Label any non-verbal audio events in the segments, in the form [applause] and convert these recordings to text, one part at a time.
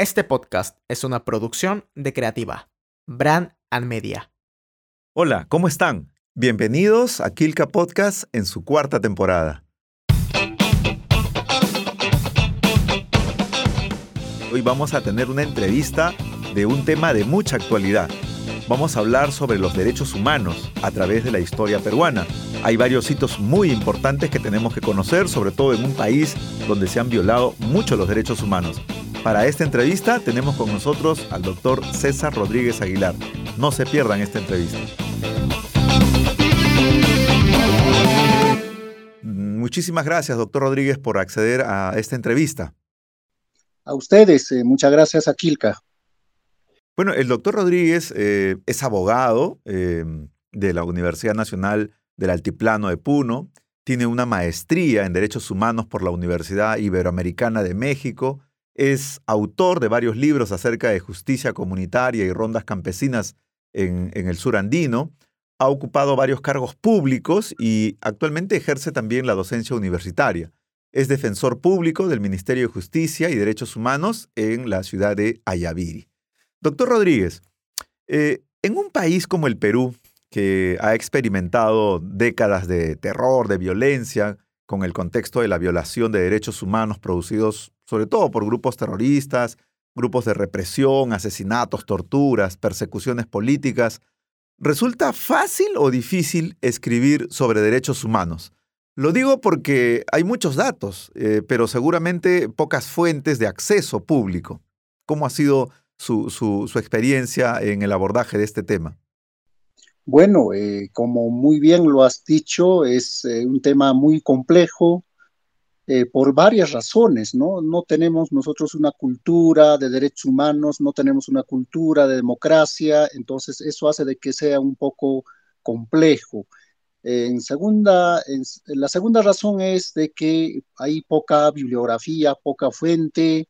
Este podcast es una producción de Creativa, Brand and Media. Hola, ¿cómo están? Bienvenidos a Kilka Podcast en su cuarta temporada. Hoy vamos a tener una entrevista de un tema de mucha actualidad. Vamos a hablar sobre los derechos humanos a través de la historia peruana. Hay varios hitos muy importantes que tenemos que conocer, sobre todo en un país donde se han violado mucho los derechos humanos. Para esta entrevista tenemos con nosotros al doctor César Rodríguez Aguilar. No se pierdan esta entrevista. Muchísimas gracias, doctor Rodríguez, por acceder a esta entrevista. A ustedes, eh, muchas gracias a Kilka. Bueno, el doctor Rodríguez eh, es abogado eh, de la Universidad Nacional del Altiplano de Puno, tiene una maestría en Derechos Humanos por la Universidad Iberoamericana de México, es autor de varios libros acerca de justicia comunitaria y rondas campesinas en, el sur andino. Ha ocupado varios cargos públicos y actualmente ejerce también la docencia universitaria. Es defensor público del Ministerio de Justicia y Derechos Humanos en la ciudad de Ayaviri. Doctor Rodríguez, eh, en un país como el Perú, que ha experimentado décadas de terror, de violencia, con el contexto de la violación de derechos humanos producidos sobre todo por grupos terroristas, grupos de represión, asesinatos, torturas, persecuciones políticas. ¿Resulta fácil o difícil escribir sobre derechos humanos? Lo digo porque hay muchos datos, eh, pero seguramente pocas fuentes de acceso público. ¿Cómo ha sido su, experiencia en el abordaje de este tema? Bueno, eh, como muy bien lo has dicho, es eh, un tema muy complejo, eh, por varias razones, ¿no? No tenemos nosotros una cultura de derechos humanos, no tenemos una cultura de democracia, entonces eso hace de que sea un poco complejo. En segunda, la segunda razón es de que hay poca bibliografía, poca fuente,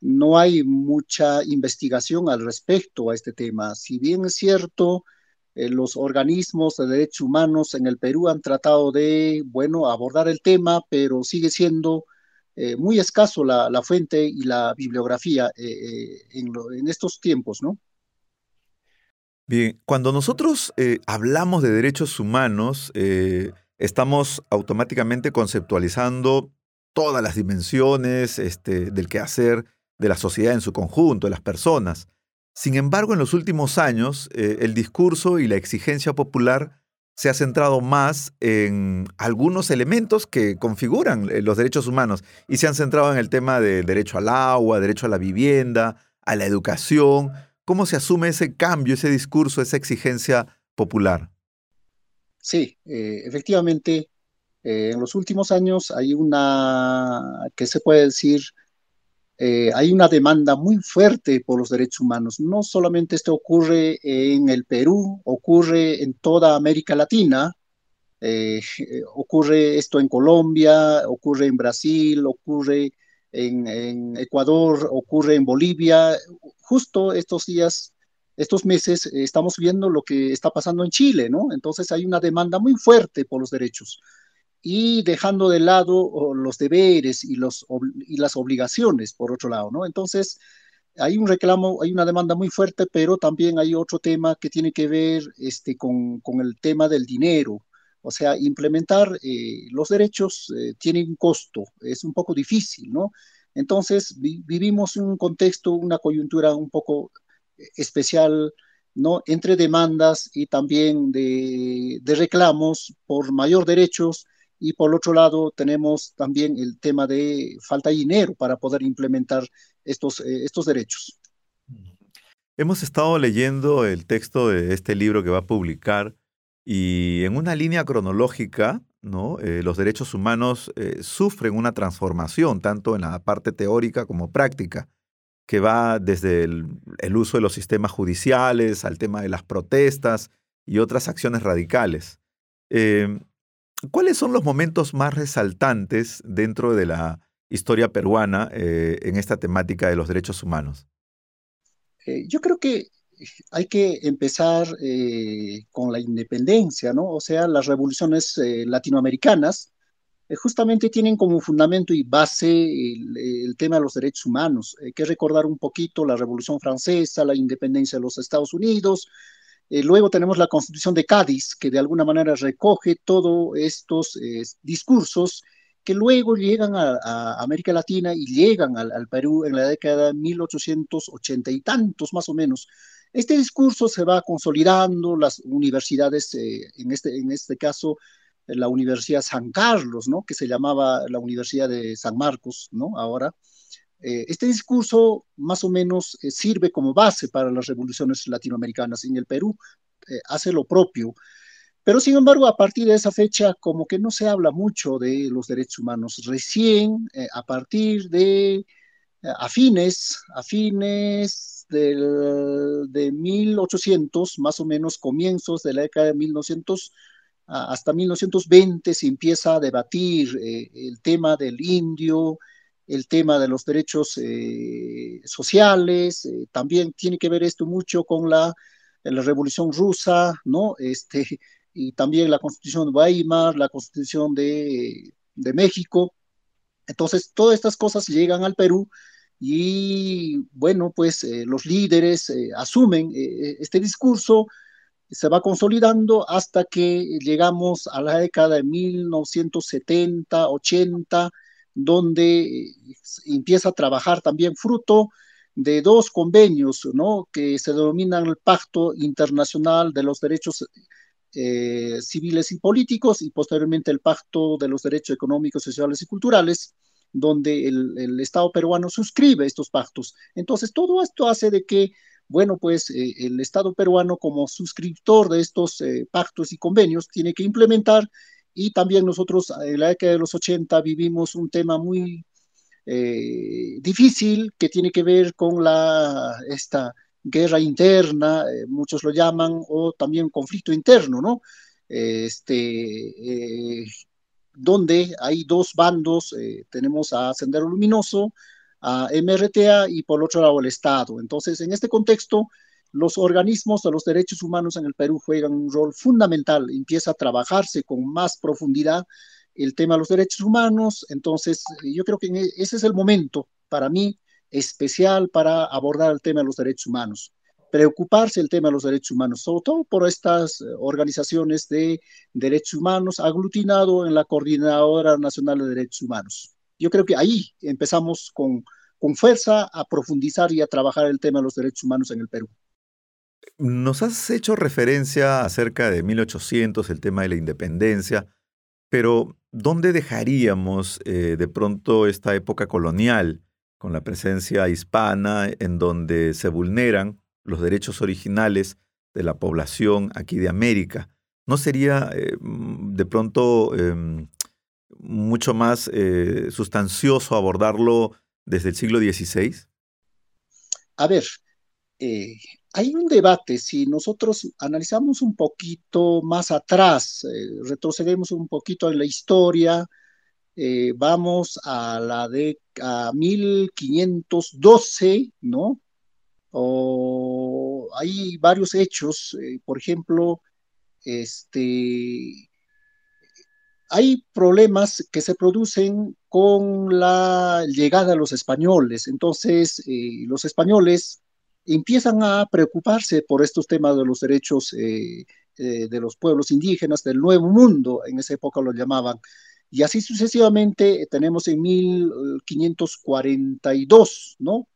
no hay mucha investigación al respecto a este tema. Si bien es cierto, eh, los organismos de derechos humanos en el Perú han tratado de, bueno, abordar el tema, pero sigue siendo eh, muy escaso la, fuente y la bibliografía eh, en, estos tiempos, ¿no? Bien, cuando nosotros hablamos de derechos humanos, estamos automáticamente conceptualizando todas las dimensiones este, del quehacer de la sociedad en su conjunto, de las personas. Sin embargo, en los últimos años, eh, el discurso y la exigencia popular se ha centrado más en algunos elementos que configuran eh, los derechos humanos y se han centrado en el tema del derecho al agua, derecho a la vivienda, a la educación. ¿Cómo se asume ese cambio, ese discurso, esa exigencia popular? Sí, eh, efectivamente, en los últimos años hay una, que se puede decir, eh, hay una demanda muy fuerte por los derechos humanos. No solamente esto ocurre en el Perú, ocurre en toda América Latina, eh, ocurre esto en Colombia, ocurre en Brasil, ocurre en, Ecuador, ocurre en Bolivia. Justo estos días, estos meses, estamos viendo lo que está pasando en Chile, ¿no? Entonces hay una demanda muy fuerte por los derechos y dejando de lado los deberes y, los, y las obligaciones, por otro lado, ¿no? Entonces, hay un reclamo, hay una demanda muy fuerte, pero también hay otro tema que tiene que ver este, con, con el tema del dinero. O sea, implementar eh, los derechos eh, tiene un costo, es un poco difícil, ¿no? Entonces, vivimos un contexto, una coyuntura un poco eh, especial, ¿no? Entre demandas y también de, de reclamos por mayor derechos y por otro lado, tenemos también el tema de falta de dinero para poder implementar estos, eh, estos derechos. Hemos estado leyendo el texto de este libro que va a publicar y en una línea cronológica, ¿no? Eh, los derechos humanos eh, sufren una transformación, tanto en la parte teórica como práctica, que va desde el, el uso de los sistemas judiciales al tema de las protestas y otras acciones radicales. ¿Cuáles son los momentos más resaltantes dentro de la historia peruana eh, en esta temática de los derechos humanos? Eh, yo creo que hay que empezar eh, con la independencia, ¿no? O sea, las revoluciones latinoamericanas, justamente tienen como fundamento y base el, tema de los derechos humanos. Hay que recordar un poquito la Revolución Francesa, la independencia de los Estados Unidos. Luego tenemos la Constitución de Cádiz, que de alguna manera recoge todos estos discursos que luego llegan a, América Latina y llegan al, Perú en la década de 1880 y tantos más o menos. Este discurso se va consolidando, las universidades, eh, en, este, en este caso, la Universidad San Carlos, ¿no? que se llamaba la Universidad de San Marcos, ¿no? ahora. Eh, este discurso más o menos eh, sirve como base para las revoluciones latinoamericanas. En el Perú hace lo propio. Pero sin embargo, a partir de esa fecha, como que no se habla mucho de los derechos humanos. Recién, eh, a partir de eh, a fines, a fines del, de 1800, más o menos comienzos de la década de 1900, hasta 1920 se empieza a debatir eh, el tema del indio, el tema de los derechos sociales, también tiene que ver esto mucho con la, la revolución rusa, ¿no? Este, y también la Constitución de Weimar, la Constitución de, de México. Entonces, todas estas cosas llegan al Perú y, bueno, pues eh, los líderes eh, asumen eh, este discurso, se va consolidando hasta que llegamos a la década de 1970, 80, donde empieza a trabajar también fruto de dos convenios, ¿no? Que se denominan el Pacto Internacional de los Derechos eh, civiles y políticos y posteriormente el Pacto de los Derechos Económicos, Sociales y Culturales, donde el, Estado peruano suscribe estos pactos. Entonces, todo esto hace de que, bueno, pues eh, el Estado peruano como suscriptor de estos eh, pactos y convenios tiene que implementar y también nosotros en la década de los 80 vivimos un tema muy difícil que tiene que ver con la, esta guerra interna, eh, muchos lo llaman, o también conflicto interno, ¿no? Este, eh, donde hay dos bandos, eh, tenemos a Sendero Luminoso, a MRTA y por otro lado el Estado. Entonces, en este contexto, los organismos de los derechos humanos en el Perú juegan un rol fundamental, empieza a trabajarse con más profundidad el tema de los derechos humanos, entonces yo creo que e, ese es el momento para mí especial para abordar el tema de los derechos humanos, preocuparse el tema de los derechos humanos, sobre todo por estas eh, organizaciones de derechos humanos aglutinado en la Coordinadora Nacional de Derechos Humanos. Yo creo que ahí empezamos con, con fuerza a profundizar y a trabajar el tema de los derechos humanos en el Perú. Nos has hecho referencia acerca de 1800, el tema de la independencia, pero ¿dónde dejaríamos eh, de pronto esta época colonial? con la presencia hispana, en donde se vulneran los derechos originales de la población aquí de América. ¿No sería eh, mm, de pronto em, mucho más eh, sustancioso abordarlo desde el siglo XVI? A ver, hay un debate, si nosotros analizamos un poquito más atrás, retrocedemos un poquito en la historia, eh, vamos a la de a 1512, ¿no? O hay varios hechos, eh, por ejemplo, este, hay problemas que se producen con la llegada de los españoles. Entonces, eh, los españoles empiezan a preocuparse por estos temas de los derechos de los pueblos indígenas del Nuevo Mundo, en esa época lo llamaban. Y así sucesivamente tenemos en 1542, ¿no?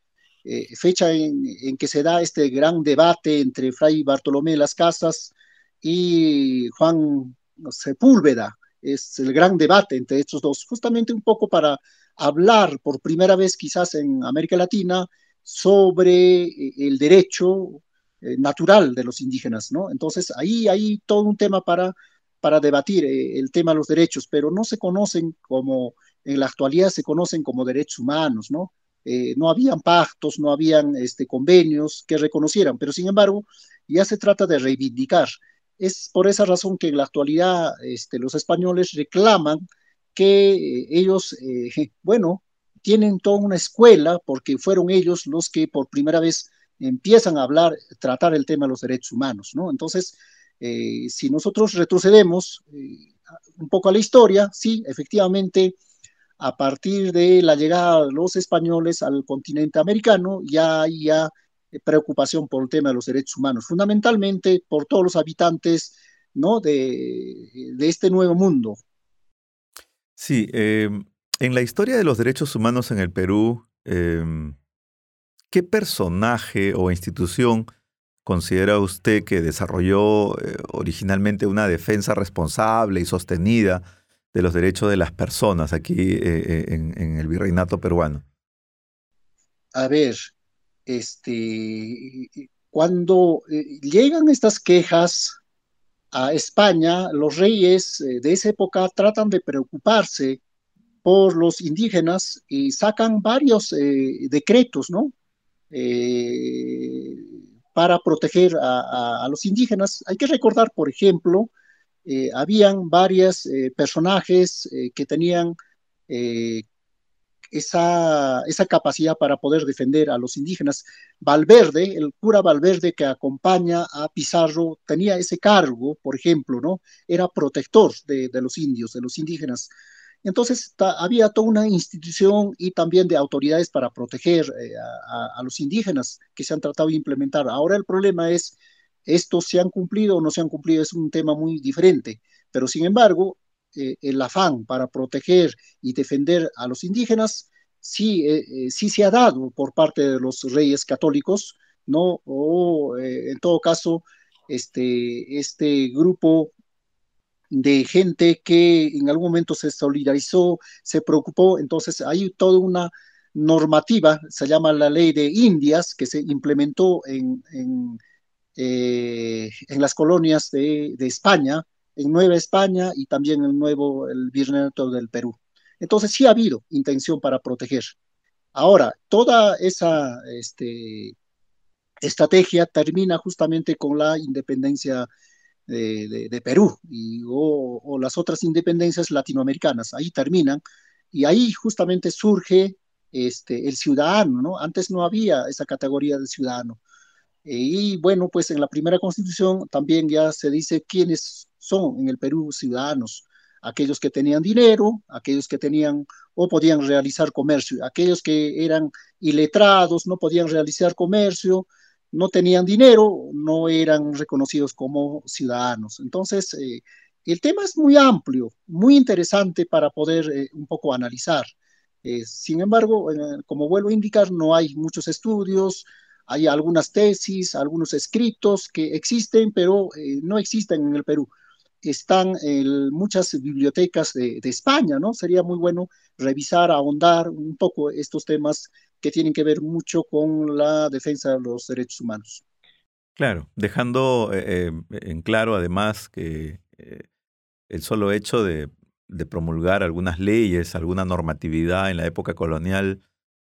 Eh, fecha en, que se da este gran debate entre Fray Bartolomé Las Casas y Juan Sepúlveda. Es el gran debate entre estos dos, justamente un poco para hablar por primera vez quizás en América Latina sobre eh, el derecho eh, natural de los indígenas, ¿no? Entonces ahí hay todo un tema para para debatir eh, el tema de los derechos, pero no se conocen como, en la actualidad se conocen como derechos humanos, ¿no? Eh, no habían pactos, no habían este, convenios que reconocieran, pero sin embargo ya se trata de reivindicar. Es por esa razón que en la actualidad este, los españoles reclaman que ellos, [laughs] bueno, tienen toda una escuela porque fueron ellos los que por primera vez empiezan a hablar, tratar el tema de los derechos humanos, ¿no? Entonces, eh, si nosotros retrocedemos eh, un poco a la historia, sí, efectivamente, a partir de la llegada de los españoles al continente americano, ya hay preocupación por el tema de los derechos humanos, fundamentalmente por todos los habitantes ¿no? de, de este nuevo mundo. Sí, em, en la historia de los derechos humanos en el Perú, em, ¿qué personaje o institución considera usted que desarrolló eh, originalmente una defensa responsable y sostenida de los derechos de las personas aquí eh, eh, en, el virreinato peruano? A ver, este, cuando llegan estas quejas a España, los reyes de esa época tratan de preocuparse por los indígenas y sacan varios decretos, ¿no? para proteger a, los indígenas. Hay que recordar, por ejemplo, eh, habían varios eh, personajes eh, que tenían esa, esa, capacidad para poder defender a los indígenas. Valverde, el cura Valverde que acompaña a Pizarro, tenía ese cargo, por ejemplo, ¿no? Era protector de los indios, de los indígenas. Entonces había toda una institución y también de autoridades para proteger eh, a, los indígenas que se han tratado de implementar. Ahora el problema es, ¿estos se han cumplido o no se han cumplido? Es un tema muy diferente. Pero sin embargo, eh, el afán para proteger y defender a los indígenas sí, eh, sí se ha dado por parte de los reyes católicos, ¿no? O en todo caso, este, este grupo de gente que en algún momento se solidarizó, se preocupó, entonces hay toda una normativa, se llama la ley de Indias, que se implementó en, en, eh, las colonias de, España, en Nueva España y también en el nuevo, el Virreinato del Perú. Entonces sí ha habido intención para proteger. Ahora, toda esa este, estrategia termina justamente con la independencia de, Perú y, o, las otras independencias latinoamericanas. Ahí terminan y ahí justamente surge este, el ciudadano, ¿no? Antes no había esa categoría de ciudadano. Y bueno, pues en la primera constitución también ya se dice quiénes son en el Perú ciudadanos, aquellos que tenían dinero, aquellos que tenían o podían realizar comercio, aquellos que eran iletrados, no podían realizar comercio, no tenían dinero, no eran reconocidos como ciudadanos. Entonces, eh, el tema es muy amplio, muy interesante para poder eh, un poco analizar. Eh, sin embargo, como vuelvo a indicar, no hay muchos estudios, hay algunas tesis, algunos escritos que existen, pero no existen en el Perú. Están en muchas bibliotecas de, de España, ¿no? Sería muy bueno revisar, ahondar un poco estos temas que tienen que ver mucho con la defensa de los derechos humanos. Claro, dejando eh, eh, en claro además que eh, el solo hecho de, promulgar algunas leyes, alguna normatividad en la época colonial,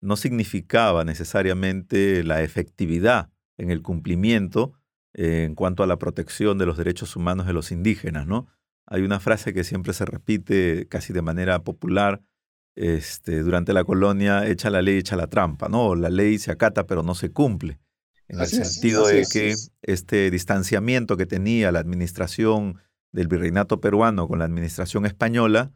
no significaba necesariamente la efectividad en el cumplimiento en cuanto a la protección de los derechos humanos de los indígenas, ¿no? Hay una frase que siempre se repite casi de manera popular este, durante la colonia echa la ley, echa la trampa, ¿no? La ley se acata pero no se cumple. En el sentido de que este distanciamiento que tenía la administración del virreinato peruano con la administración española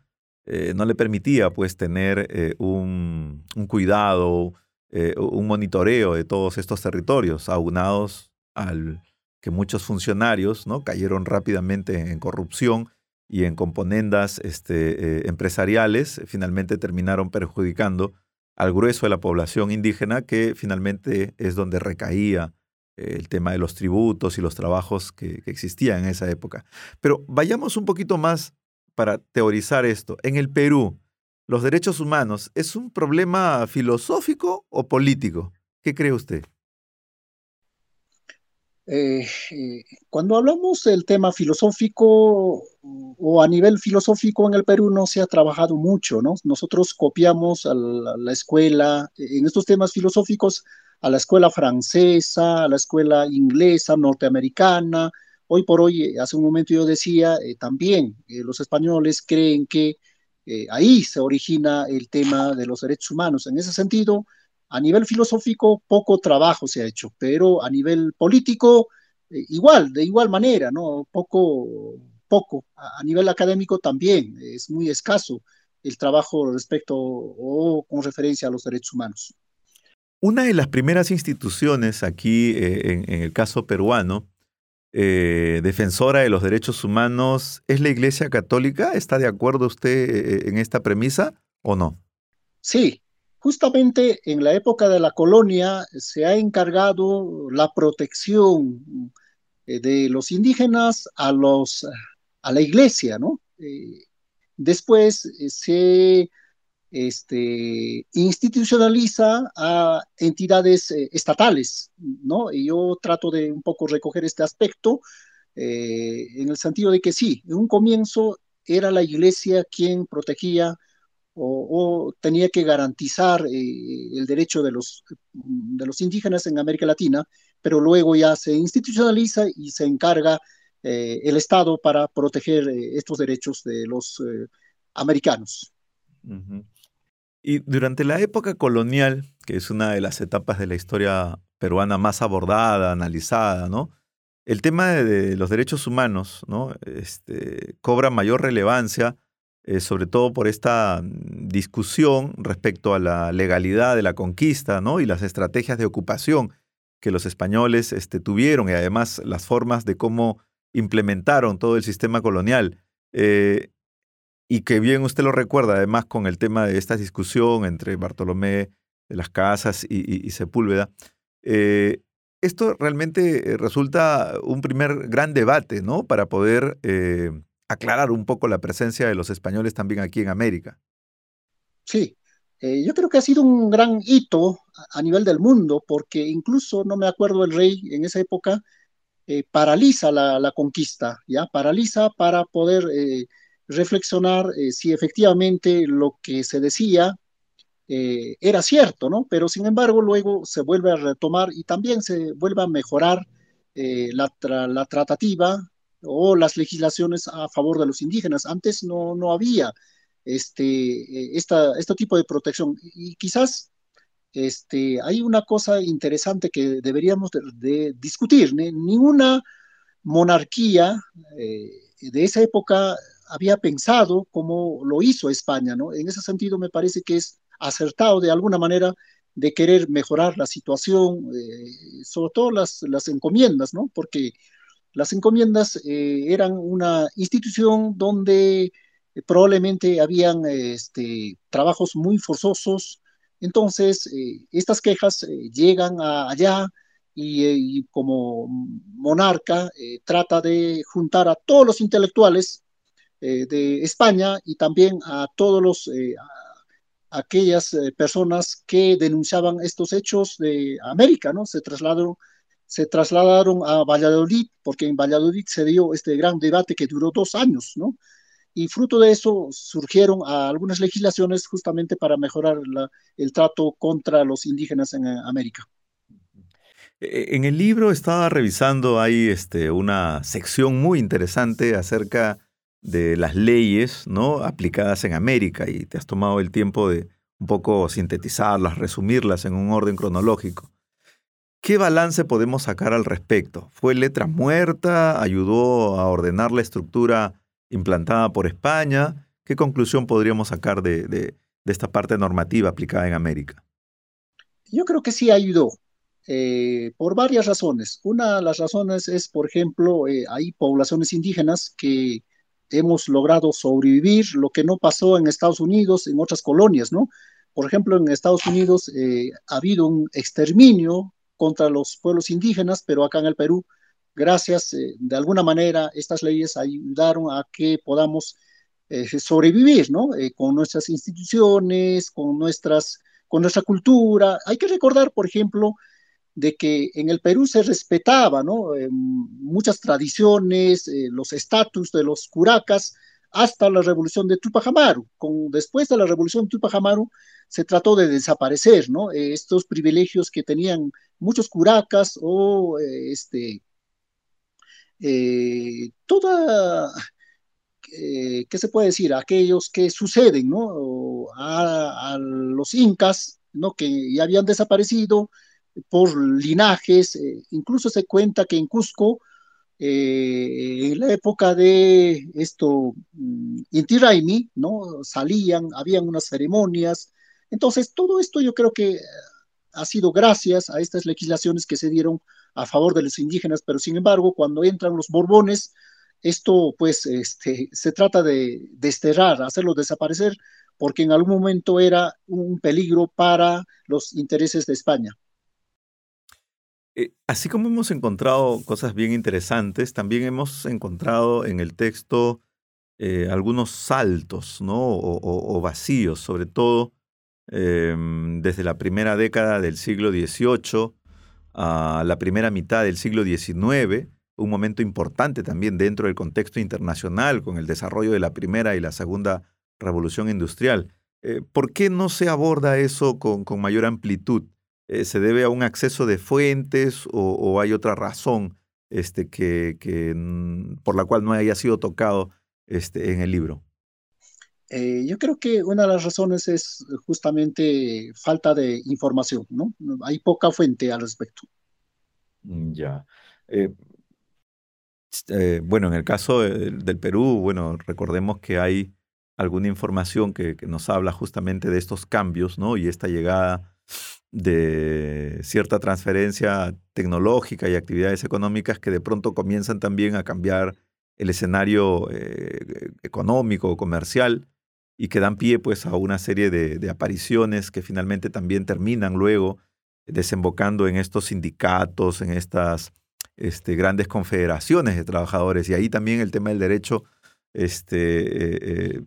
eh, no le permitía pues tener eh, un, cuidado, eh, un monitoreo de todos estos territorios, aunados al que muchos funcionarios ¿no? cayeron rápidamente en corrupción y en componendas este, eh, empresariales finalmente terminaron perjudicando al grueso de la población indígena que finalmente es donde recaía eh, el tema de los tributos y los trabajos que, que existían en esa época. Pero vayamos un poquito más para teorizar esto. En el Perú, ¿los derechos humanos es un problema filosófico o político? ¿Qué cree usted? Eh, eh, cuando hablamos del tema filosófico o a nivel filosófico en el Perú no se ha trabajado mucho, ¿no? Nosotros copiamos a la, escuela, en estos temas filosóficos, a la escuela francesa, a la escuela inglesa, norteamericana. Hoy por hoy, hace un momento yo decía, eh, también los españoles creen que ahí se origina el tema de los derechos humanos. En ese sentido, a nivel filosófico, poco trabajo se ha hecho, pero a nivel político, eh, igual, de igual manera, ¿no? Poco, poco. A, nivel académico también es muy escaso el trabajo respecto o con referencia a los derechos humanos. Una de las primeras instituciones aquí, eh, en, el caso peruano, eh, defensora de los derechos humanos, es la Iglesia Católica. ¿Está de acuerdo usted en esta premisa o no? Sí, justamente en la época de la colonia se ha encargado la protección eh, de los indígenas a, los, a la iglesia, ¿no? Eh, después eh, se este, institucionaliza a entidades estatales, ¿no? Y yo trato de un poco recoger este aspecto en el sentido de que sí, en un comienzo era la iglesia quien protegía o, tenía que garantizar eh, el derecho de los, de los indígenas en América Latina, pero luego ya se institucionaliza y se encarga eh, el Estado para proteger eh, estos derechos de los americanos. Y durante la época colonial, que es una de las etapas de la historia peruana más abordada, analizada, ¿no? El tema de, los derechos humanos, ¿no? Este, cobra mayor relevancia eh, sobre todo por esta discusión respecto a la legalidad de la conquista ¿no? y las estrategias de ocupación que los españoles este, tuvieron y además las formas de cómo implementaron todo el sistema colonial. Eh, y que bien usted lo recuerda, además con el tema de esta discusión entre Bartolomé de las Casas y, Sepúlveda. Eh, esto realmente resulta un primer gran debate, ¿no? Para poder aclarar un poco la presencia de los españoles también aquí en América. Sí, eh, yo creo que ha sido un gran hito a, nivel del mundo, porque incluso, no me acuerdo, el rey en esa época eh, paraliza la, conquista, ¿ya? Paraliza para poder eh, reflexionar si efectivamente lo que se decía era cierto, ¿no? Pero sin embargo, luego se vuelve a retomar y también se vuelve a mejorar la, la tratativa o las legislaciones a favor de los indígenas. Antes no, no había este, eh, esta, este tipo de protección. Y quizás este, hay una cosa interesante que deberíamos de, discutir. Ninguna monarquía eh, de esa época había pensado como lo hizo España, ¿no? En ese sentido me parece que es acertado de alguna manera de querer mejorar la situación, eh, sobre todo las, las encomiendas, ¿no? Porque las encomiendas eh, eran una institución donde eh, probablemente habían este, trabajos muy forzosos. Entonces, eh, estas quejas llegan allá y, como monarca trata de juntar a todos los intelectuales de España y también a todos los aquellas personas que denunciaban estos hechos de América, ¿no? Se trasladaron se trasladaron a Valladolid, porque en Valladolid se dio este gran debate que duró dos años, ¿no? Y fruto de eso surgieron algunas legislaciones justamente para mejorar el trato contra los indígenas en América. E-, en el libro estaba revisando, hay este, una sección muy interesante acerca de las leyes ¿no? aplicadas en América y te has tomado el tiempo de un poco sintetizarlas, resumirlas en un orden cronológico. ¿Qué balance podemos sacar al respecto? ¿Fue letra muerta? ¿Ayudó a ordenar la estructura implantada por España? ¿Qué conclusión podríamos sacar de, esta parte normativa aplicada en América? Yo creo que sí ayudó, eh, por varias razones. Una de las razones es, por ejemplo, eh, hay poblaciones indígenas que hemos logrado sobrevivir, lo que no pasó en Estados Unidos, en otras colonias, ¿no? Por ejemplo, en Estados Unidos eh, ha habido un exterminio contra los pueblos indígenas, pero acá en el Perú, gracias, eh, de alguna manera, estas leyes ayudaron a que podamos eh, sobrevivir, ¿no? Eh, con nuestras instituciones, con, nuestras, con nuestra cultura. Hay que recordar, por ejemplo, de que en el Perú se respetaba, ¿no? muchas tradiciones, los estatus de los curacas, hasta la revolución de Tupac Amaru. Con, después de la revolución de Tupac Amaru, se trató de desaparecer, ¿no? Eh, estos privilegios que tenían muchos curacas o eh, este, eh, toda, ¿qué se puede decir? Aquellos que suceden. A, a, los incas, ¿no? Que ya habían desaparecido por linajes, incluso se cuenta que en Cusco eh, en la época de esto, mm, Inti Raimi, ¿no? Salían, habían unas ceremonias. Entonces, todo esto yo creo que ha sido gracias a estas legislaciones que se dieron a favor de los indígenas, pero sin embargo, cuando entran los borbones, esto pues este, se trata de desterrar, hacerlo desaparecer, porque en algún momento era un peligro para los intereses de España. Eh, así como hemos encontrado cosas bien interesantes, también hemos encontrado en el texto eh, algunos saltos ¿no? o, vacíos, sobre todo em, desde la primera década del siglo XVIII a la primera mitad del siglo XIX, un momento importante también dentro del contexto internacional con el desarrollo de la primera y la segunda revolución industrial. Eh, ¿Por qué no se aborda eso con mayor amplitud? Eh, se debe a un acceso de fuentes o, hay otra razón este, que, por la cual no haya sido tocado este, en el libro? Eh, yo creo que una de las razones es justamente falta de información, ¿no? Hay poca fuente al respecto. Mm, ya. Eh, bueno, en el caso del Perú, bueno, recordemos que hay alguna información que, que, nos habla justamente de estos cambios, ¿no? Y esta llegada de cierta transferencia tecnológica y actividades económicas que de pronto comienzan también a cambiar el escenario eh, económico, comercial, y que dan pie pues a una serie de, apariciones que finalmente también terminan luego desembocando en estos sindicatos, en estas este, grandes confederaciones de trabajadores. Y ahí también el tema del derecho este, eh,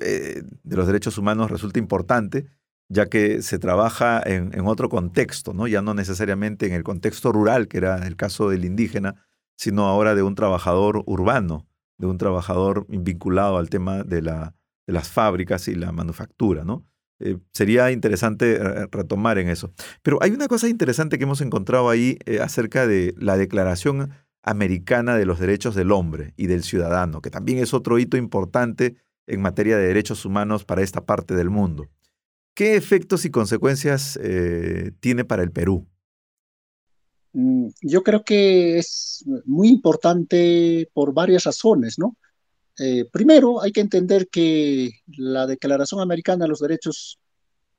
eh, de los derechos humanos resulta importante ya que se trabaja en, otro contexto, ¿no? ya no necesariamente en el contexto rural, que era el caso del indígena, sino ahora de un trabajador urbano, de un trabajador vinculado al tema de, la, de las fábricas y la manufactura. ¿no? Eh, sería interesante eh, retomar en eso. Pero hay una cosa interesante que hemos encontrado ahí eh, acerca de la Declaración Americana de los Derechos del Hombre y del Ciudadano, que también es otro hito importante en materia de derechos humanos para esta parte del mundo. ¿Qué efectos y consecuencias eh, tiene para el Perú? Mm, yo creo que es muy importante por varias razones, ¿no? Eh, primero, hay que entender que la Declaración Americana de los Derechos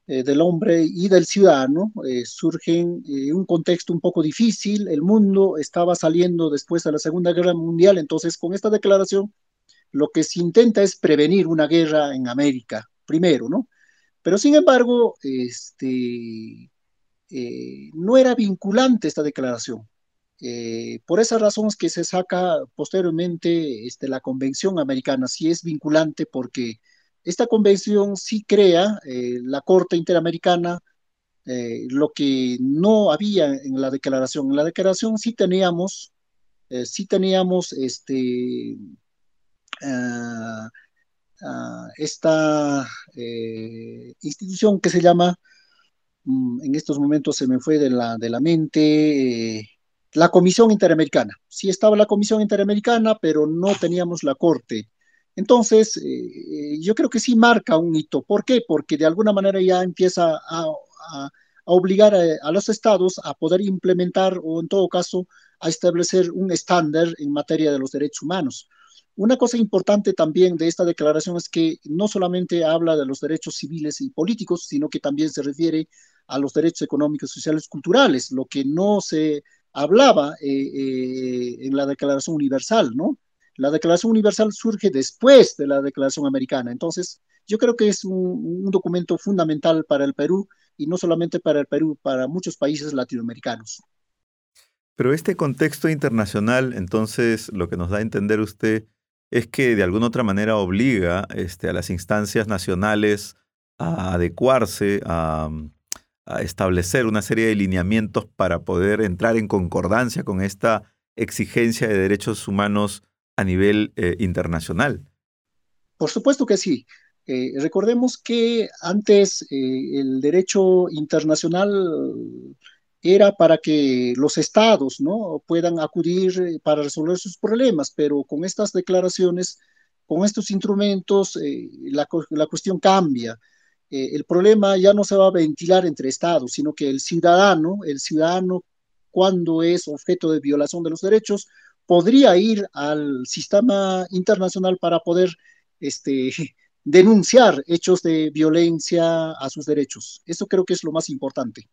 eh, del Hombre y del Ciudadano surge en un contexto un poco difícil. El mundo estaba saliendo después de la Segunda Guerra Mundial, entonces con esta declaración lo que se intenta es prevenir una guerra en América, primero, ¿no? Pero sin embargo, este, eh, no era vinculante esta declaración. Eh, por esas razones que se saca posteriormente este, la Convención Americana, sí es vinculante porque esta convención sí crea eh, la Corte Interamericana, lo que no había en la declaración. En la declaración sí teníamos, sí teníamos este, ah, esta eh, institución que se llama, mm, en estos momentos se me fue de la, de la mente, eh, la Comisión Interamericana. Sí estaba la Comisión Interamericana, pero no teníamos la Corte. Entonces, eh, yo creo que sí marca un hito. ¿Por qué? Porque de alguna manera ya empieza a, a obligar a, los estados a poder implementar o en todo caso a establecer un estándar en materia de los derechos humanos. Una cosa importante también de esta declaración es que no solamente habla de los derechos civiles y políticos, sino que también se refiere a los derechos económicos, sociales, culturales, lo que no se hablaba eh, eh, en la Declaración Universal, ¿no? La Declaración Universal surge después de la Declaración Americana. Entonces, yo creo que es un, un documento fundamental para el Perú y no solamente para el Perú, para muchos países latinoamericanos. Pero este contexto internacional, entonces, lo que nos da a entender usted es que de alguna otra manera obliga este, a las instancias nacionales a adecuarse, a, establecer una serie de lineamientos para poder entrar en concordancia con esta exigencia de derechos humanos a nivel eh, internacional. Por supuesto que sí. Eh, recordemos que antes eh, el derecho internacional era para que los estados ¿no? puedan acudir eh, para resolver sus problemas, pero con estas declaraciones, con estos instrumentos, eh, la, la, cuestión cambia. Eh, el problema ya no se va a ventilar entre estados, sino que el ciudadano, el ciudadano, cuando es objeto de violación de los derechos, podría ir al sistema internacional para poder este, [laughs] denunciar hechos de violencia a sus derechos. Eso creo que es lo más importante.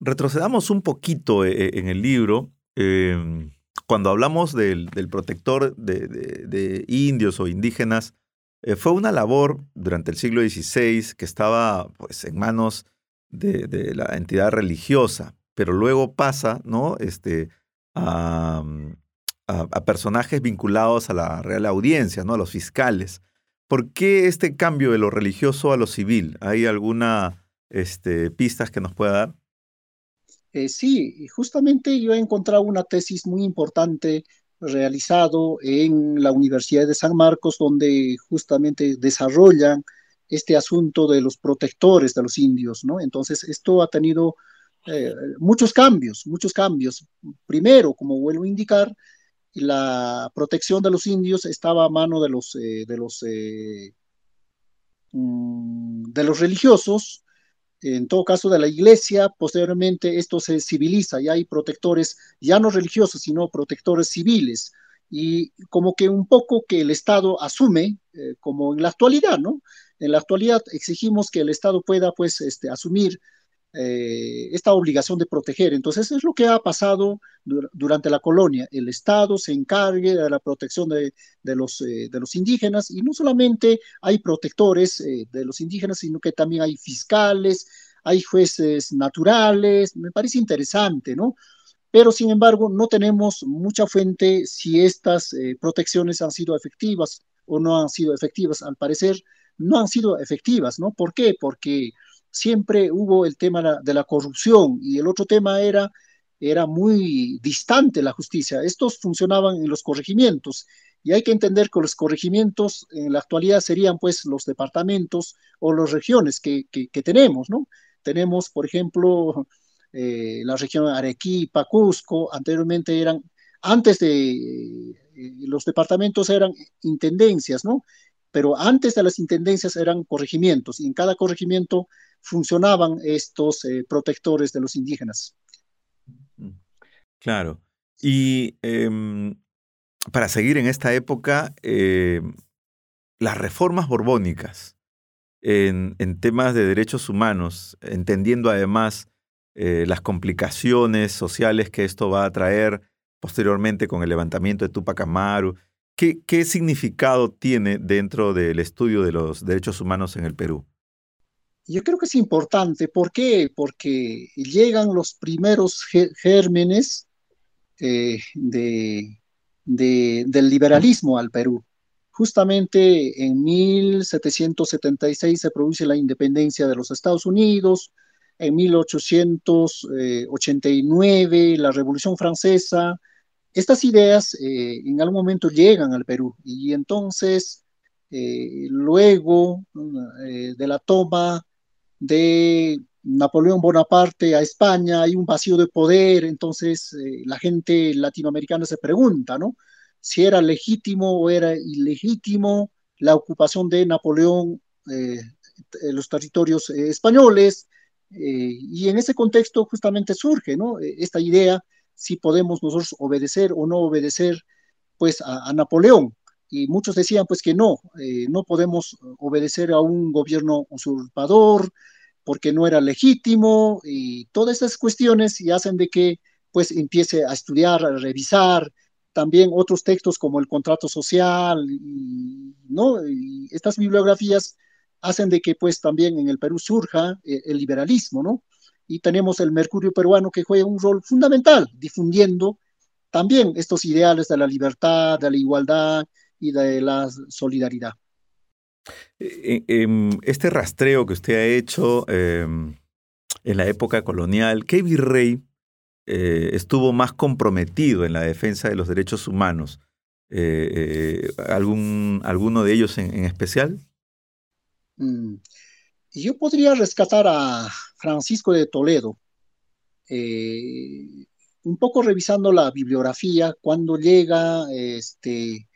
Retrocedamos un poquito eh, eh, en el libro. Em, cuando hablamos del, protector de, indios o indígenas, eh, fue una labor durante el siglo XVI que estaba pues, en manos de, la entidad religiosa, pero luego pasa ¿no? este, a, a, personajes vinculados a la Real Audiencia, ¿no? a los fiscales. ¿Por qué este cambio de lo religioso a lo civil? ¿Hay alguna este, pistas que nos pueda dar? Eh, sí, justamente yo he encontrado una tesis muy importante realizado en la Universidad de San Marcos, donde justamente desarrollan este asunto de los protectores de los indios, ¿no? Entonces, esto ha tenido eh, muchos cambios, muchos cambios. Primero, como vuelvo a indicar, la protección de los indios estaba a mano de los, eh, de los, mm, de los religiosos, en todo caso de la iglesia, posteriormente esto se civiliza y hay protectores ya no religiosos, sino protectores civiles. Y como que un poco que el Estado asume, eh, como en la actualidad, ¿no? En la actualidad exigimos que el Estado pueda, pues, este, asumir eh, esta obligación de proteger. Entonces, es lo que ha pasado durante la colonia. El Estado se encargue de la protección de, los, eh, los indígenas y no solamente hay protectores eh, de los indígenas, sino que también hay fiscales, hay jueces naturales. Me parece interesante, ¿no? Pero, sin embargo, no tenemos mucha fuente si estas protecciones han sido efectivas o no han sido efectivas. Al parecer, no han sido efectivas, ¿no? ¿Por qué? Porque siempre hubo el tema de la corrupción y el otro tema era, era muy distante la justicia. Estos funcionaban en los corregimientos y hay que entender que los corregimientos en la actualidad serían pues los departamentos o las regiones que, que, tenemos, ¿no? Tenemos, por ejemplo, eh, la región Arequipa, Cusco, anteriormente eran, antes de eh, los departamentos eran intendencias, ¿no? Pero antes de las intendencias eran corregimientos y en cada corregimiento funcionaban estos eh, protectores de los indígenas. Claro. Y em, para seguir en esta época, em, las reformas borbónicas en, temas de derechos humanos, entendiendo además eh, las complicaciones sociales que esto va a traer posteriormente con el levantamiento de Tupac Amaru, ¿qué, significado tiene dentro del estudio de los derechos humanos en el Perú? Yo creo que es importante. ¿Por qué? Porque llegan los primeros gérmenes eh, de, del liberalismo al Perú. Justamente en 1776 se produce la independencia de los Estados Unidos, en 1889 la Revolución Francesa. Estas ideas eh, en algún momento llegan al Perú y entonces eh, luego de la toma de Napoleón Bonaparte a España, hay un vacío de poder, entonces eh, la gente latinoamericana se pregunta, ¿no? Si era legítimo o era ilegítimo la ocupación de Napoleón eh, los territorios eh, españoles, y en ese contexto justamente surge. Esta idea, si podemos nosotros obedecer o no obedecer, pues, a, Napoleón. Y muchos decían, pues, que no, no podemos obedecer a un gobierno usurpador, porque no era legítimo y todas estas cuestiones y hacen de que pues empiece a estudiar, a revisar también otros textos como el contrato social, ¿no? Y estas bibliografías hacen de que pues también en el Perú surja eh, el liberalismo, ¿no? Y tenemos el Mercurio peruano que juega un rol fundamental difundiendo también estos ideales de la libertad, de la igualdad y de la solidaridad. Eh, em, este rastreo que usted ha hecho em, en la época colonial, ¿qué virrey eh, estuvo más comprometido en la defensa de los derechos humanos? Eh, ¿algún, ¿Alguno de ellos en, especial? Mm, yo podría rescatar a Francisco de Toledo. un poco revisando la bibliografía, cuando llega este,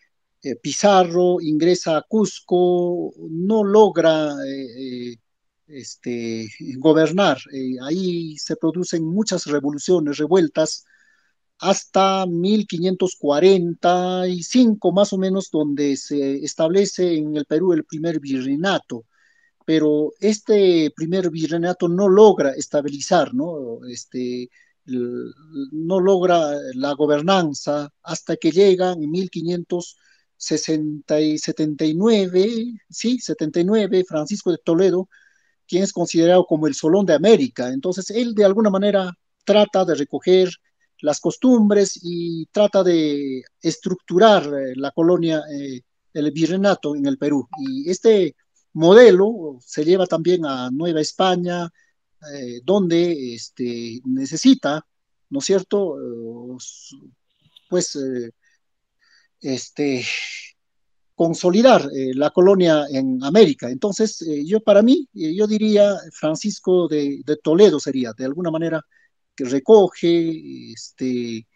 eh, Pizarro ingresa a Cusco, no logra eh, eh, este, gobernar. ahí se producen muchas revoluciones, revueltas. hasta 1545 más o menos, donde se establece en el Perú el primer virreinato. Pero este primer virreinato no logra estabilizar, ¿no? Este, no logra la gobernanza hasta que llega en 1579, sí, 79, Francisco de Toledo, quien es considerado como el Solón de América. Entonces, él de alguna manera trata de recoger las costumbres y trata de estructurar eh, la colonia, eh, el virreinato en el Perú. Y este modelo se lleva también a Nueva España, eh, donde este, necesita, ¿no es cierto?, pues, este, consolidar la colonia en América. Entonces, yo para mí, yo diría Francisco de, de Toledo sería, de alguna manera, que recoge este,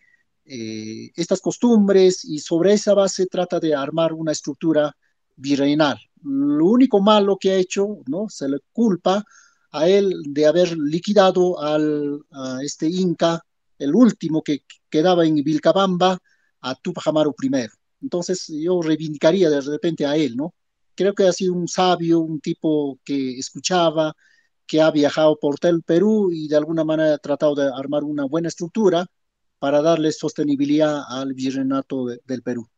eh, estas costumbres y sobre esa base trata de armar una estructura virreinal. Lo único malo que ha hecho, ¿no? Se le culpa a él de haber liquidado al, a este Inca, el último que quedaba en Vilcabamba, a Tupac Amaru I. Entonces yo reivindicaría de repente a él, ¿no? Creo que ha sido un sabio, un tipo que escuchaba, que ha viajado por todo el Perú y de alguna manera ha tratado de armar una buena estructura para darle sostenibilidad al virreinato del Perú.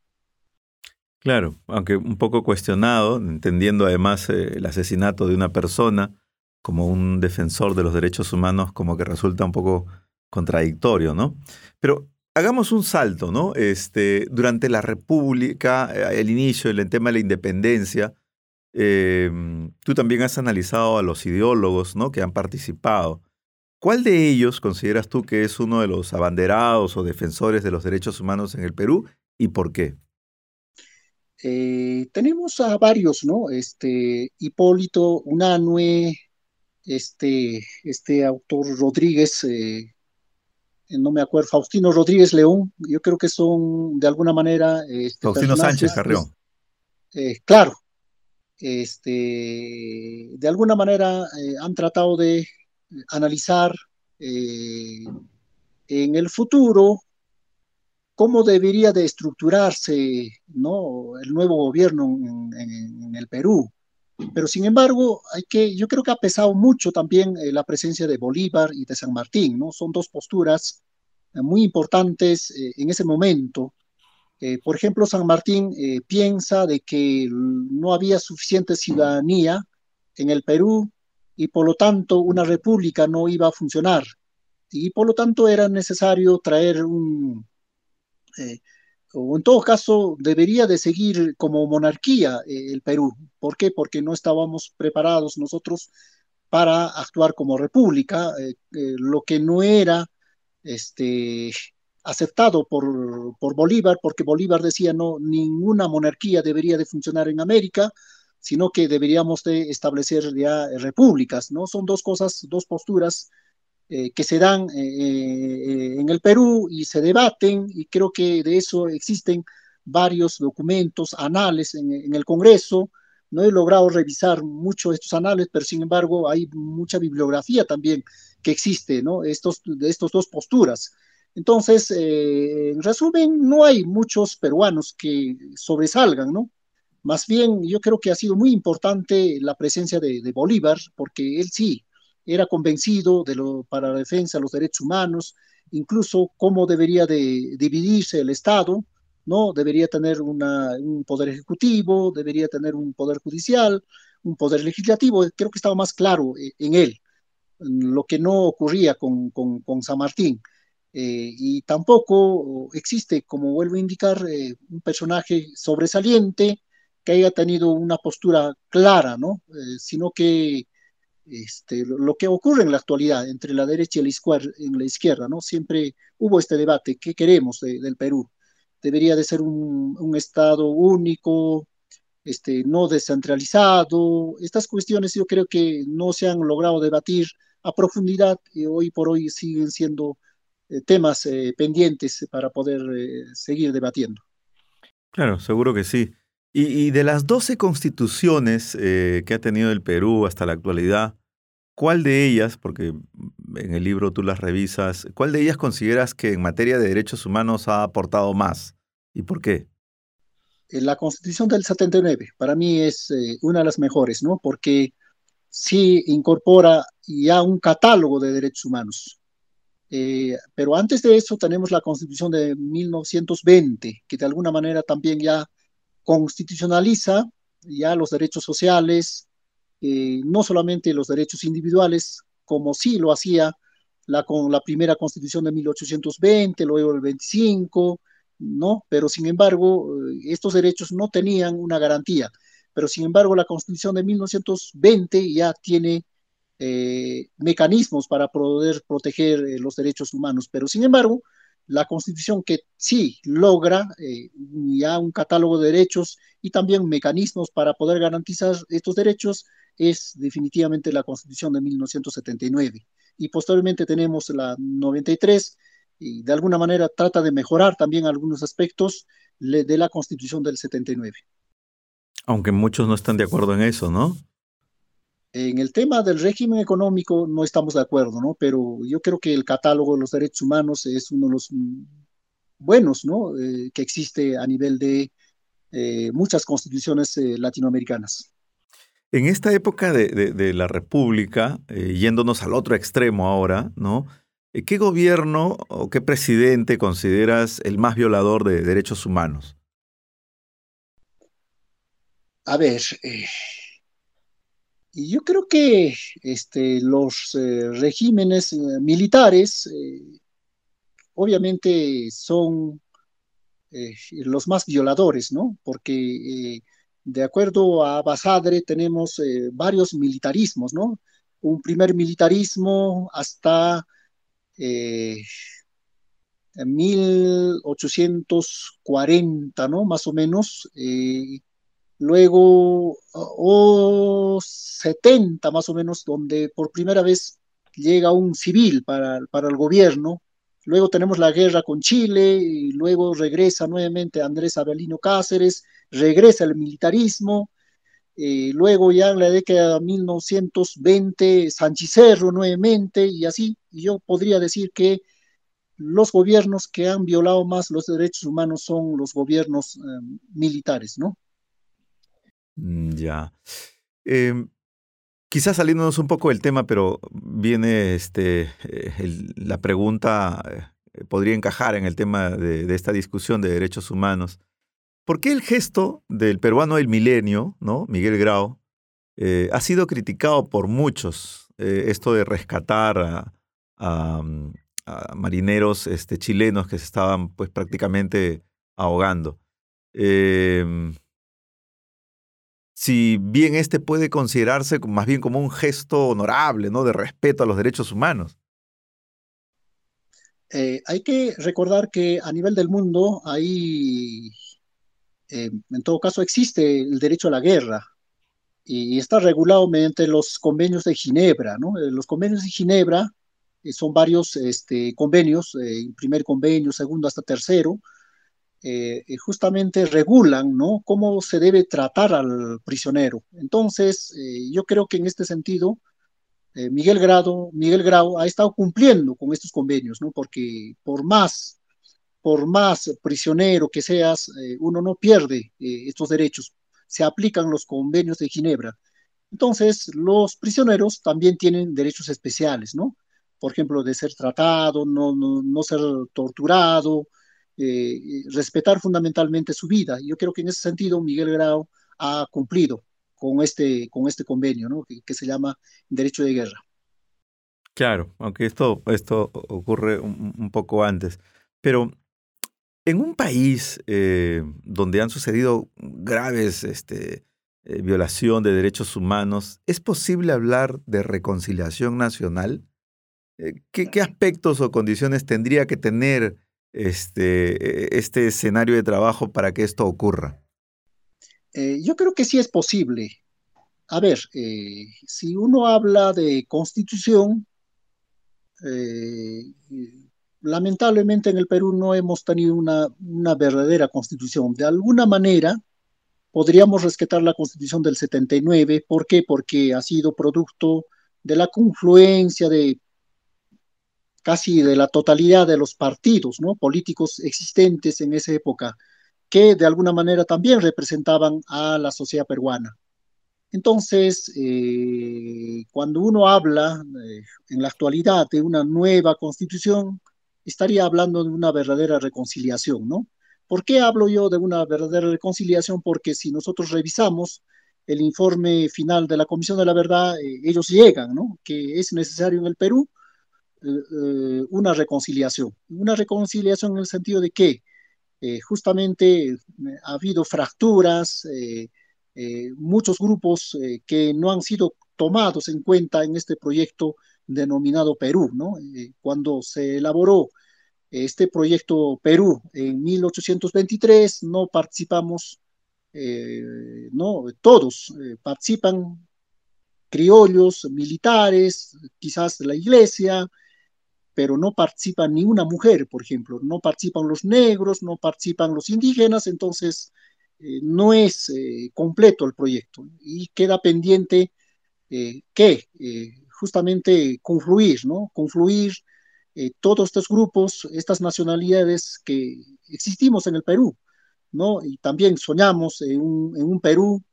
Claro, aunque un poco cuestionado, entendiendo además eh, el asesinato de una persona como un defensor de los derechos humanos, como que resulta un poco contradictorio, ¿no? Pero hagamos un salto, ¿no? Este, durante la República, eh, el inicio, el tema de la independencia, Em, tú también has analizado a los ideólogos ¿no? que han participado. ¿Cuál de ellos consideras tú que es uno de los abanderados o defensores de los derechos humanos en el Perú y por qué? Eh, tenemos a varios, ¿no? Este, Hipólito Unanue, este, este autor Rodríguez, eh, no me acuerdo, Faustino Rodríguez León, yo creo que son de alguna manera... Este, Faustino Sánchez Carrión. Eh, claro, este, de alguna manera han tratado de analizar en el futuro cómo debería de estructurarse ¿no? el nuevo gobierno en, el Perú. Pero sin embargo, hay que, yo creo que ha pesado mucho también eh, la presencia de Bolívar y de San Martín, ¿no? Son dos posturas muy importantes en ese momento eh, por ejemplo, San Martín eh, piensa de que no había suficiente ciudadanía en el Perú y por lo tanto una república no iba a funcionar. Y por lo tanto era necesario traer un, eh, o en todo caso debería de seguir como monarquía el Perú. ¿Por qué? Porque no estábamos preparados nosotros para actuar como república, lo que no era este, aceptado por, por Bolívar, porque Bolívar decía no, ninguna monarquía debería de funcionar en América, sino que deberíamos de establecer ya repúblicas, ¿no? Son dos cosas, dos posturas eh, que se dan eh, eh, en el Perú y se debaten, y creo que de eso existen varios documentos, anales en, el Congreso. No he logrado revisar mucho estos anales, pero sin embargo hay mucha bibliografía también que existe, ¿no? Estos, de estas dos posturas. Entonces, en resumen, no hay muchos peruanos que sobresalgan, ¿no? Más bien, yo creo que ha sido muy importante la presencia de, Bolívar, porque él sí era convencido de lo, para la defensa de los derechos humanos, incluso cómo debería de dividirse el Estado, ¿no? Debería tener un poder ejecutivo, debería tener un poder judicial, un poder legislativo, creo que estaba más claro eh, en él, lo que no ocurría con, con San Martín. Eh, y tampoco existe, como vuelvo a indicar, eh, un personaje sobresaliente que haya tenido una postura clara, ¿no? Eh, sino que este, lo, que ocurre en la actualidad entre la derecha y la izquierda, en la izquierda ¿no? Siempre hubo este debate, ¿qué queremos del Perú? ¿Debería de ser un, un Estado único, este, no descentralizado? Estas cuestiones yo creo que no se han logrado debatir a profundidad y hoy por hoy siguen siendo eh, temas eh, pendientes para poder eh, seguir debatiendo. Claro, seguro que sí. Y, de las 12 constituciones que ha tenido el Perú hasta la actualidad, ¿cuál de ellas, porque en el libro tú las revisas, ¿cuál de ellas consideras que en materia de derechos humanos ha aportado más y por qué? Eh, la Constitución del 79 para mí es eh, una de las mejores, ¿no? Porque sí incorpora ya un catálogo de derechos humanos. Eh, pero antes de eso tenemos la Constitución de 1920, que de alguna manera también ya constitucionaliza ya los derechos sociales, no solamente los derechos individuales, como sí lo hacía la, con la primera Constitución de 1820, luego el 25, ¿no? Pero sin embargo, eh, estos derechos no tenían una garantía. Pero sin embargo, la Constitución de 1920 ya tiene eh, mecanismos para poder proteger eh, los derechos humanos. Pero sin embargo, la Constitución que sí logra ya un catálogo de derechos y también mecanismos para poder garantizar estos derechos es definitivamente la Constitución de 1979. Y posteriormente tenemos la 93 y de alguna manera trata de mejorar también algunos aspectos de la Constitución del 79. Aunque muchos no están de acuerdo en eso, ¿no? En el tema del régimen económico no estamos de acuerdo, ¿no? Pero yo creo que el catálogo de los derechos humanos es uno de los buenos, ¿no? Eh, que existe a nivel de eh, muchas constituciones eh, latinoamericanas. En esta época de, de la República, yéndonos al otro extremo ahora, ¿no? ¿Qué gobierno o qué presidente consideras el más violador de derechos humanos? A ver, eh, yo creo que este, los eh, regímenes militares obviamente son los más violadores, ¿no? Porque de acuerdo a Basadre tenemos varios militarismos, ¿no? Un primer militarismo hasta eh, en 1840, ¿no? Más o menos. Eh, luego, o 70 más o menos, donde por primera vez llega un civil para, para el gobierno. Luego tenemos la guerra con Chile y luego regresa nuevamente Andrés Abelino Cáceres, regresa el militarismo, eh, luego ya en la década de 1920, Sanchicerro nuevamente y así. Y yo podría decir que los gobiernos que han violado más los derechos humanos son los gobiernos eh, militares, ¿no? Mm, ya. Em, quizás saliéndonos un poco del tema, pero viene este, eh, la pregunta, podría encajar en el tema de, esta discusión de derechos humanos. ¿Por qué el gesto del peruano del milenio, ¿no? Miguel Grau, eh, ha sido criticado por muchos? Eh, esto de rescatar a, mm, marineros este, chilenos que se estaban pues prácticamente ahogando. Em, si bien este puede considerarse más bien como un gesto honorable, ¿no? De respeto a los derechos humanos. Eh, hay que recordar que a nivel del mundo hay eh, en todo caso, existe el derecho a la guerra y está regulado mediante los convenios de Ginebra. ¿no? Eh, los convenios de Ginebra eh, son varios este, convenios, primer convenio, segundo hasta tercero, justamente regulan ¿no? cómo se debe tratar al prisionero. Entonces, yo creo que en este sentido, Miguel, Grado, Miguel Grau ha estado cumpliendo con estos convenios, ¿no? porque por más por más prisionero que seas, eh, uno no pierde eh, estos derechos. Se aplican los convenios de Ginebra. Entonces, los prisioneros también tienen derechos especiales, ¿no? Por ejemplo, de ser tratado, no, no, ser torturado, eh, respetar fundamentalmente su vida. Yo creo que en ese sentido Miguel Grau ha cumplido con este, con este convenio, que, se llama derecho de guerra. Claro, aunque esto, esto ocurre un, poco antes. Pero en un país eh, donde han sucedido graves este, eh, violación de derechos humanos, ¿es posible hablar de reconciliación nacional? Eh, ¿Qué, aspectos o condiciones tendría que tener este, e, este escenario de trabajo para que esto ocurra? yo creo que sí es posible. A ver, si uno habla de constitución, lamentablemente en el Perú no hemos tenido una, verdadera constitución. De alguna manera podríamos rescatar la constitución del 79. ¿Por qué? Porque ha sido producto de la confluencia de casi de la totalidad de los partidos ¿no? políticos existentes en esa época, que de alguna manera también representaban a la sociedad peruana. Entonces, eh, cuando uno habla eh, en la actualidad de una nueva constitución, estaría hablando de una verdadera reconciliación, ¿no? ¿Por qué hablo yo de una verdadera reconciliación? Porque si nosotros revisamos el informe final de la Comisión de la Verdad, eh, ellos llegan, ¿no? Que es necesario en el Perú una reconciliación. Una reconciliación en el sentido de que justamente ha habido fracturas, eh, muchos grupos eh, que no han sido tomados en cuenta en este proyecto denominado Perú, ¿no? Eh, cuando se elaboró este proyecto Perú en 1823, no participamos, no, todos participan criollos, militares, quizás la iglesia, pero no participan ni una mujer, por ejemplo, no participan los negros, no participan los indígenas, entonces eh, no es eh, completo el proyecto y queda pendiente eh, que justamente confluir, ¿no? Confluir todos estos grupos, estas nacionalidades que existimos en el Perú, ¿no? Y también soñamos en un, Perú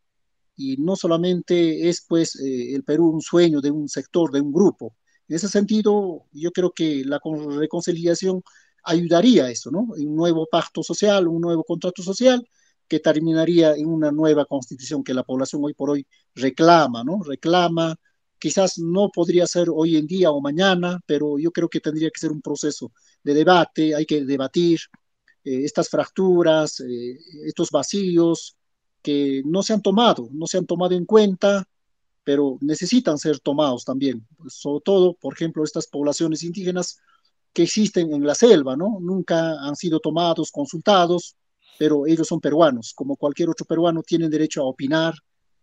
y no solamente es pues el Perú un sueño de un sector, de un grupo. En ese sentido, yo creo que la reconciliación ayudaría a eso, ¿no? Un nuevo pacto social, un nuevo contrato social que terminaría en una nueva constitución que la población hoy por hoy reclama, ¿no? Reclama, quizás no podría ser hoy en día o mañana, pero yo creo que tendría que ser un proceso de debate, hay que debatir eh, estas fracturas, eh, estos vacíos que no se han tomado, no se han tomado en cuenta, pero necesitan ser tomados también, sobre todo, por ejemplo, estas poblaciones indígenas que existen en la selva, ¿no? Nunca han sido tomados, consultados, pero ellos son peruanos, como cualquier otro peruano tienen derecho a opinar,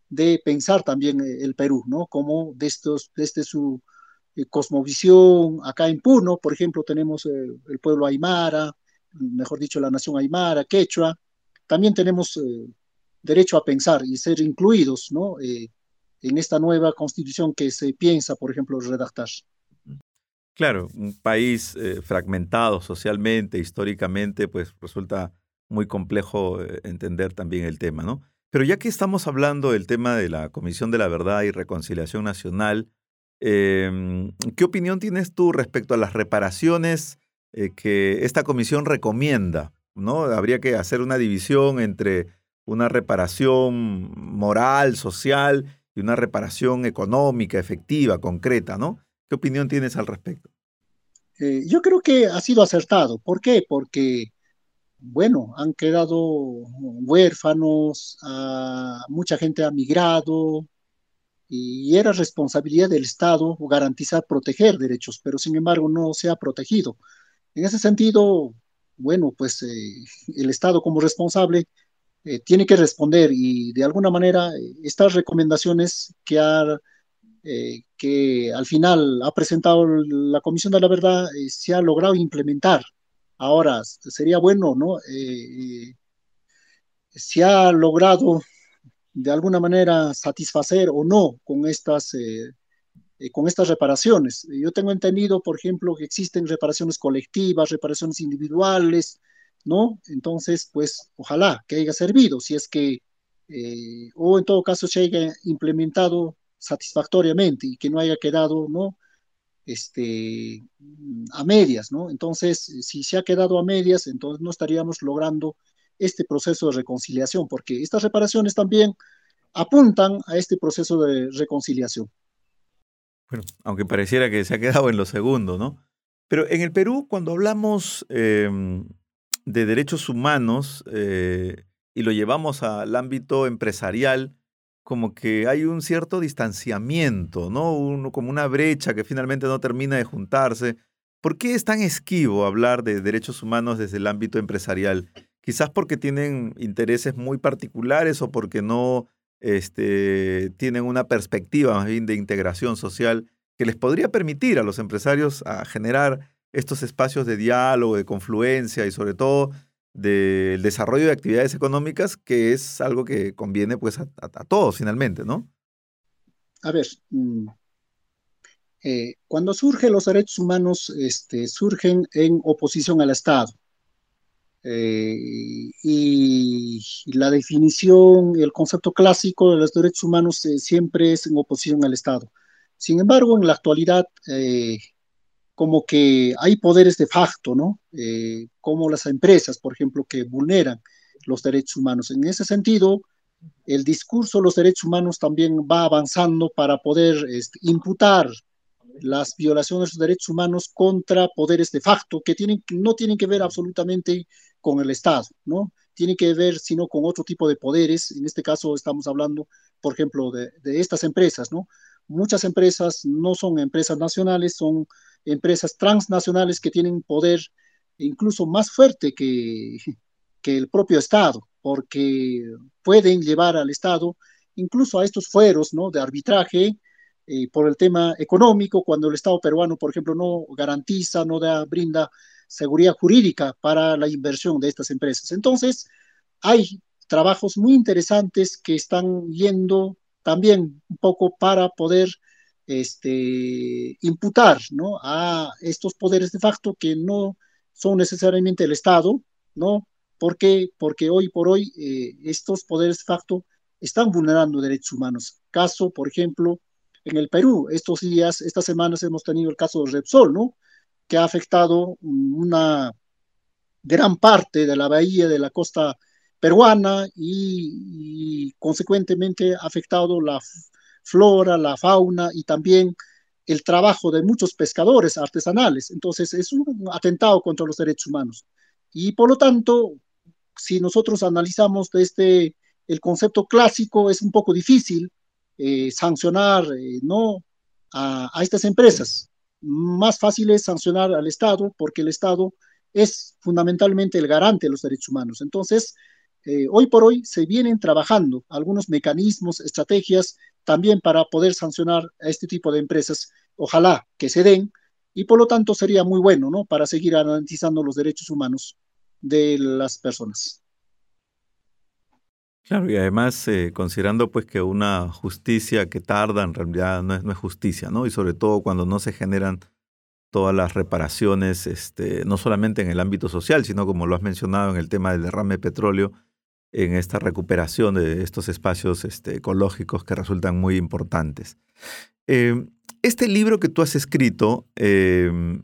de pensar también eh, el Perú, ¿no? Como desde, desde su eh, cosmovisión, acá en Puno, por ejemplo, tenemos eh, el pueblo Aymara, mejor dicho, la nación Aymara, Quechua, también tenemos derecho a pensar y ser incluidos, ¿no? En esta nueva constitución que se piensa, por ejemplo, redactar. Claro, un país fragmentado socialmente, históricamente, pues resulta muy complejo eh, entender también el tema, ¿no? Pero ya que estamos hablando del tema de la Comisión de la Verdad y Reconciliación Nacional, em, ¿qué opinión tienes tú respecto a las reparaciones eh, que esta comisión recomienda? ¿no? Habría que hacer una división entre una reparación moral, social y una reparación económica, efectiva, concreta, ¿no? ¿Qué opinión tienes al respecto? Eh, yo creo que ha sido acertado. ¿Por qué? Porque bueno, han quedado huérfanos, mucha gente ha migrado y era responsabilidad del Estado garantizar, proteger derechos, pero sin embargo no se ha protegido. En ese sentido, bueno, pues eh, el Estado como responsable eh, tiene que responder y de alguna manera eh, estas recomendaciones que, que al final ha presentado la Comisión de la Verdad se ha logrado implementar Ahora, sería bueno, ¿no? Eh, eh, se ha logrado de alguna manera satisfacer o no con estas, eh, con estas reparaciones. Yo tengo entendido, por ejemplo, que existen reparaciones colectivas, reparaciones individuales, ¿no? Entonces, pues, ojalá que haya servido, si es que, o en todo caso, se haya implementado satisfactoriamente y que no haya quedado, ¿no? este, a medias, ¿no? Entonces, si se ha quedado a medias, entonces no estaríamos logrando este proceso de reconciliación, porque estas reparaciones también apuntan a este proceso de reconciliación. Bueno, aunque pareciera que se ha quedado en lo segundo, ¿no? Pero en el Perú, cuando hablamos em, de derechos humanos eh, y lo llevamos al ámbito empresarial, como que hay un cierto distanciamiento, ¿no? Uno, como una brecha que finalmente no termina de juntarse. ¿Por qué es tan esquivo hablar de derechos humanos desde el ámbito empresarial? Quizás porque tienen intereses muy particulares o porque no este, tienen una perspectiva más bien de integración social que les podría permitir a los empresarios a generar estos espacios de diálogo, de confluencia y sobre todo del desarrollo de actividades económicas, que es algo que conviene pues a, todos finalmente, ¿no? A ver, mm, Eh, cuando surgen los derechos humanos, este, surgen en oposición al Estado. Eh, y la definición, el concepto clásico de los derechos humanos eh, siempre es en oposición al Estado. Sin embargo, en la actualidad, como que hay poderes de facto, ¿no? como las empresas, por ejemplo, que vulneran los derechos humanos. En ese sentido, el discurso de los derechos humanos también va avanzando para poder este, imputar las violaciones de los derechos humanos contra poderes de facto que tienen, no tienen que ver absolutamente con el Estado, ¿no? Tienen que ver sino con otro tipo de poderes. En este caso estamos hablando, por ejemplo, de, de estas empresas, ¿no? Muchas empresas no son empresas nacionales, son empresas transnacionales que tienen poder incluso más fuerte que, que el propio Estado, porque pueden llevar al Estado incluso a estos fueros ¿no? de arbitraje eh, por el tema económico, cuando el Estado peruano, por ejemplo, no garantiza, no da, brinda seguridad jurídica para la inversión de estas empresas. Entonces, hay trabajos muy interesantes que están yendo también un poco para poder este, imputar ¿no? a estos poderes de facto que no son necesariamente el Estado, ¿no? ¿Por qué? Porque hoy por hoy eh, estos poderes de facto están vulnerando derechos humanos. Caso, por ejemplo, en el Perú, estos días, estas semanas hemos tenido el caso de Repsol, ¿no? Que ha afectado una gran parte de la bahía de la costa peruana y consecuentemente ha afectado la flora, la fauna y también el trabajo de muchos pescadores artesanales. Entonces, es un atentado contra los derechos humanos. Y por lo tanto, si nosotros analizamos este el concepto clásico, es un poco difícil eh, sancionar eh, no a, estas empresas. Más fácil es sancionar al Estado porque el Estado es fundamentalmente el garante de los derechos humanos. Entonces, eh, hoy por hoy se vienen trabajando algunos mecanismos, estrategias también para poder sancionar a este tipo de empresas. Ojalá que se den y por lo tanto sería muy bueno, ¿no? Para seguir garantizando los derechos humanos de las personas. Claro, y además eh, considerando pues que una justicia que tarda en realidad no es, no es, justicia, ¿no? Y sobre todo cuando no se generan todas las reparaciones, este, no solamente en el ámbito social, sino como lo has mencionado en el tema del derrame de petróleo, en esta recuperación de estos espacios este, ecológicos que resultan muy importantes. Eh, este libro que tú has escrito eh,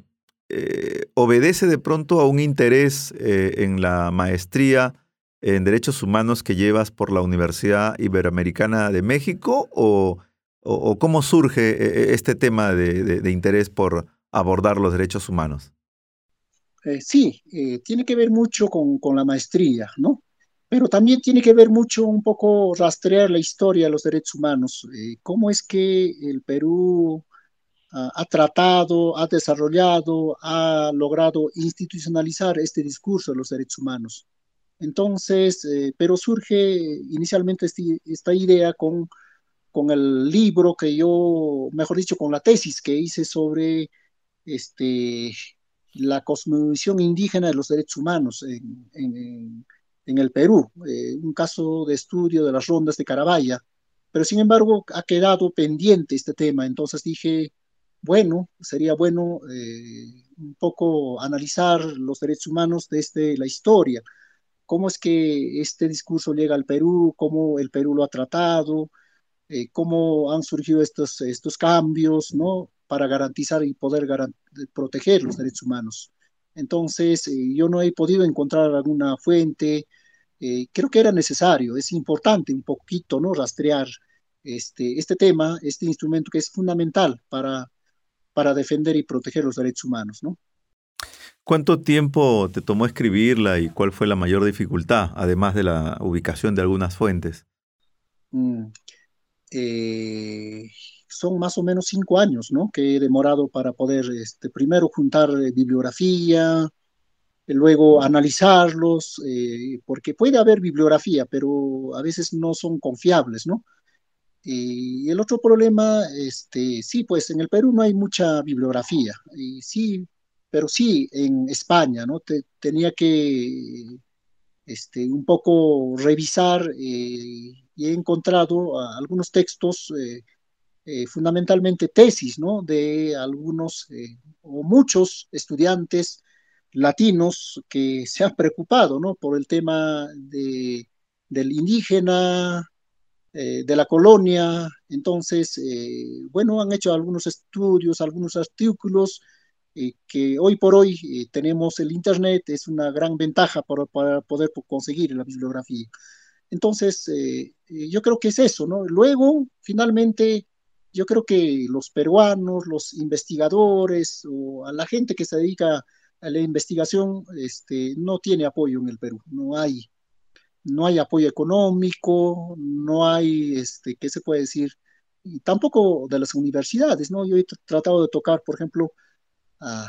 eh, obedece de pronto a un interés eh, en la maestría en derechos humanos que llevas por la Universidad Iberoamericana de México o, cómo surge eh, este tema de, interés por abordar los derechos humanos? sí, tiene que ver mucho con, con, la maestría, ¿no? Pero también tiene que ver mucho un poco rastrear la historia de los derechos humanos. ¿Cómo es que el Perú ha tratado, ha desarrollado, ha logrado institucionalizar este discurso de los derechos humanos. Entonces, eh, pero surge inicialmente este, esta idea con, con el libro que yo, mejor dicho, con la tesis que hice sobre este, la cosmovisión indígena de los derechos humanos el Perú, eh, un caso de estudio de las rondas de Carabaya, pero sin embargo ha quedado pendiente este tema, entonces dije, bueno, sería bueno eh, un poco analizar los derechos humanos desde la historia. ¿Cómo es que este discurso llega al Perú? ¿Cómo el Perú lo ha tratado? Eh, ¿Cómo han surgido estos, estos cambios ¿no? para garantizar y poder proteger los derechos humanos? Entonces, eh, yo no he podido encontrar alguna fuente. Creo que era necesario, es importante un poquito ¿no? rastrear este, este tema, este instrumento que es fundamental para para defender y proteger los derechos humanos, ¿no? ¿Cuánto tiempo te tomó escribirla y cuál fue la mayor dificultad, además de la ubicación de algunas fuentes? Mm, eh, son más o menos cinco años, ¿no? Que he demorado para poder, este, primero juntar eh, bibliografía, luego analizarlos, eh, porque puede haber bibliografía, pero a veces no son confiables, ¿no? Y el otro problema, este, sí, pues en el Perú no hay mucha bibliografía, y sí, pero sí en España, ¿no? tenía que este, un poco revisar eh, y he encontrado algunos textos eh, eh, fundamentalmente tesis, ¿no? De algunos o muchos estudiantes latinos que se han preocupado, ¿no? Por el tema de, del indígena, de la colonia. Entonces, bueno, han hecho algunos estudios, algunos artículos que hoy por hoy tenemos el Internet, es una gran ventaja para, para poder conseguir la bibliografía. Entonces, eh, eh, yo creo que es eso, ¿no? Luego, finalmente, yo creo que los peruanos, los investigadores o a la gente que se dedica a la investigación, este, no tiene apoyo en el Perú, no hay, no hay apoyo económico, no hay, este, ¿qué se puede decir? Y tampoco de las universidades, ¿no? Yo he tratado de tocar, por ejemplo, a,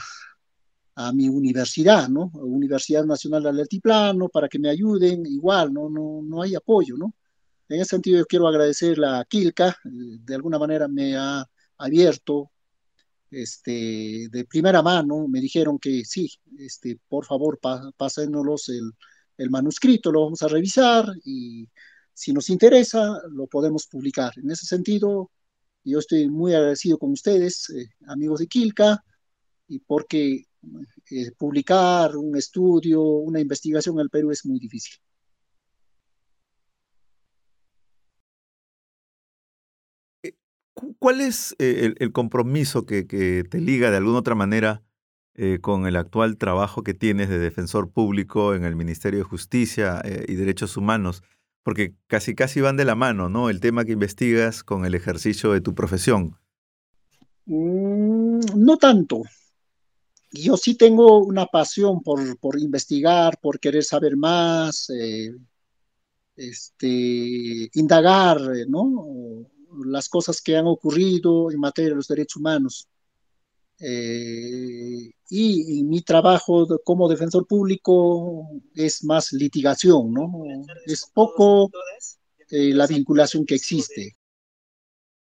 mi universidad, ¿no? Universidad Nacional del Altiplano, para que me ayuden, igual, ¿no? No, no hay apoyo, ¿no? En ese sentido, yo quiero agradecer a Kilka, de alguna manera me ha abierto este, de primera mano, me dijeron que sí, este, por favor, pásenos el, manuscrito, lo vamos a revisar y si nos interesa, lo podemos publicar. En ese sentido, yo estoy muy agradecido con ustedes, eh, amigos de Kilka, y porque eh, publicar un estudio, una investigación en el Perú es muy difícil. ¿Cuál es eh, el, compromiso que, te liga de alguna otra manera con el actual trabajo que tienes de defensor público en el Ministerio de Justicia y Derechos Humanos? Porque casi casi van de la mano, ¿no? El tema que investigas con el ejercicio de tu profesión. Mm, no tanto, yo sí tengo una pasión por, por investigar, por querer saber más, eh, este, indagar, ¿no? Las cosas que han ocurrido en materia de los derechos humanos. Eh, y, mi trabajo como defensor público es más litigación, ¿no? Es poco eh, la vinculación que existe.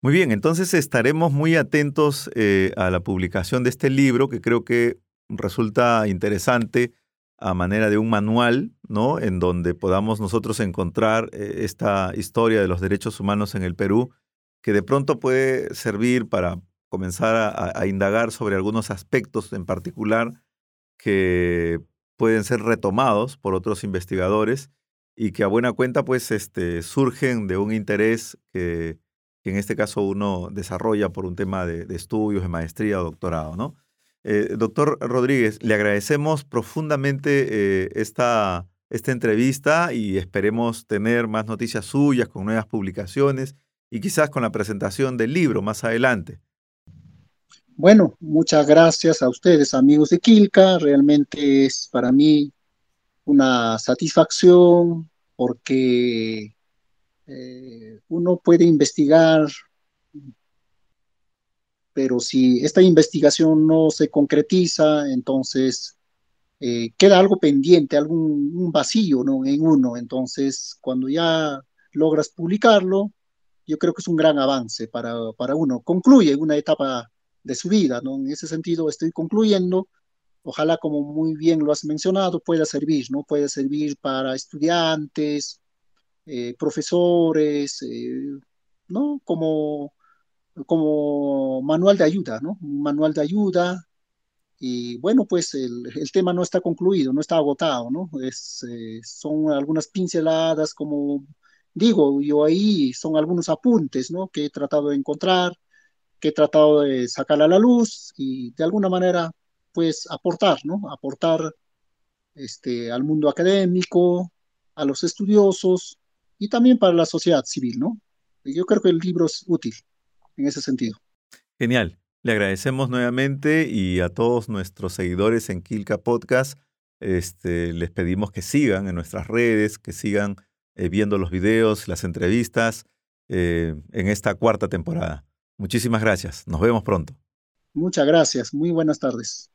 Muy bien, entonces estaremos muy atentos eh, a la publicación de este libro que creo que resulta interesante a manera de un manual, ¿no? En donde podamos nosotros encontrar eh, esta historia de los derechos humanos en el Perú, que de pronto puede servir para comenzar a, indagar sobre algunos aspectos en particular que pueden ser retomados por otros investigadores y que a buena cuenta pues este, surgen de un interés que que en este caso uno desarrolla por un tema de, estudios, de maestría o doctorado, ¿no? Eh, doctor Rodríguez, le agradecemos profundamente eh, esta, esta entrevista y esperemos tener más noticias suyas con nuevas publicaciones y quizás con la presentación del libro más adelante. Bueno, muchas gracias a ustedes, amigos de Quilca. Realmente es para mí una satisfacción porque eh, uno puede investigar, pero si esta investigación no se concretiza, entonces eh, queda algo pendiente, algún vacío en uno. Entonces, cuando ya logras publicarlo, yo creo que es un gran avance para, para uno. Concluye una etapa de su vida, ¿no? En ese sentido, estoy concluyendo. Ojalá, como muy bien lo has mencionado, pueda servir, ¿no? Puede servir para estudiantes, eh, profesores, eh, ¿no? Como, como manual de ayuda, ¿no? Manual de ayuda. Y bueno, pues el, el tema no está concluido, no está agotado, ¿no? Es, eh, son algunas pinceladas, como digo, yo ahí son algunos apuntes, ¿no? Que he tratado de encontrar, que he tratado de sacar a la luz y de alguna manera, pues aportar, ¿no? Aportar este, al mundo académico, a los estudiosos, y también para la sociedad civil, ¿no? Yo creo que el libro es útil en ese sentido. Genial. Le agradecemos nuevamente y a todos nuestros seguidores en Kilka Podcast, este, les pedimos que sigan en nuestras redes, que sigan eh, viendo los videos, las entrevistas eh, en esta cuarta temporada. Muchísimas gracias. Nos vemos pronto. Muchas gracias. Muy buenas tardes.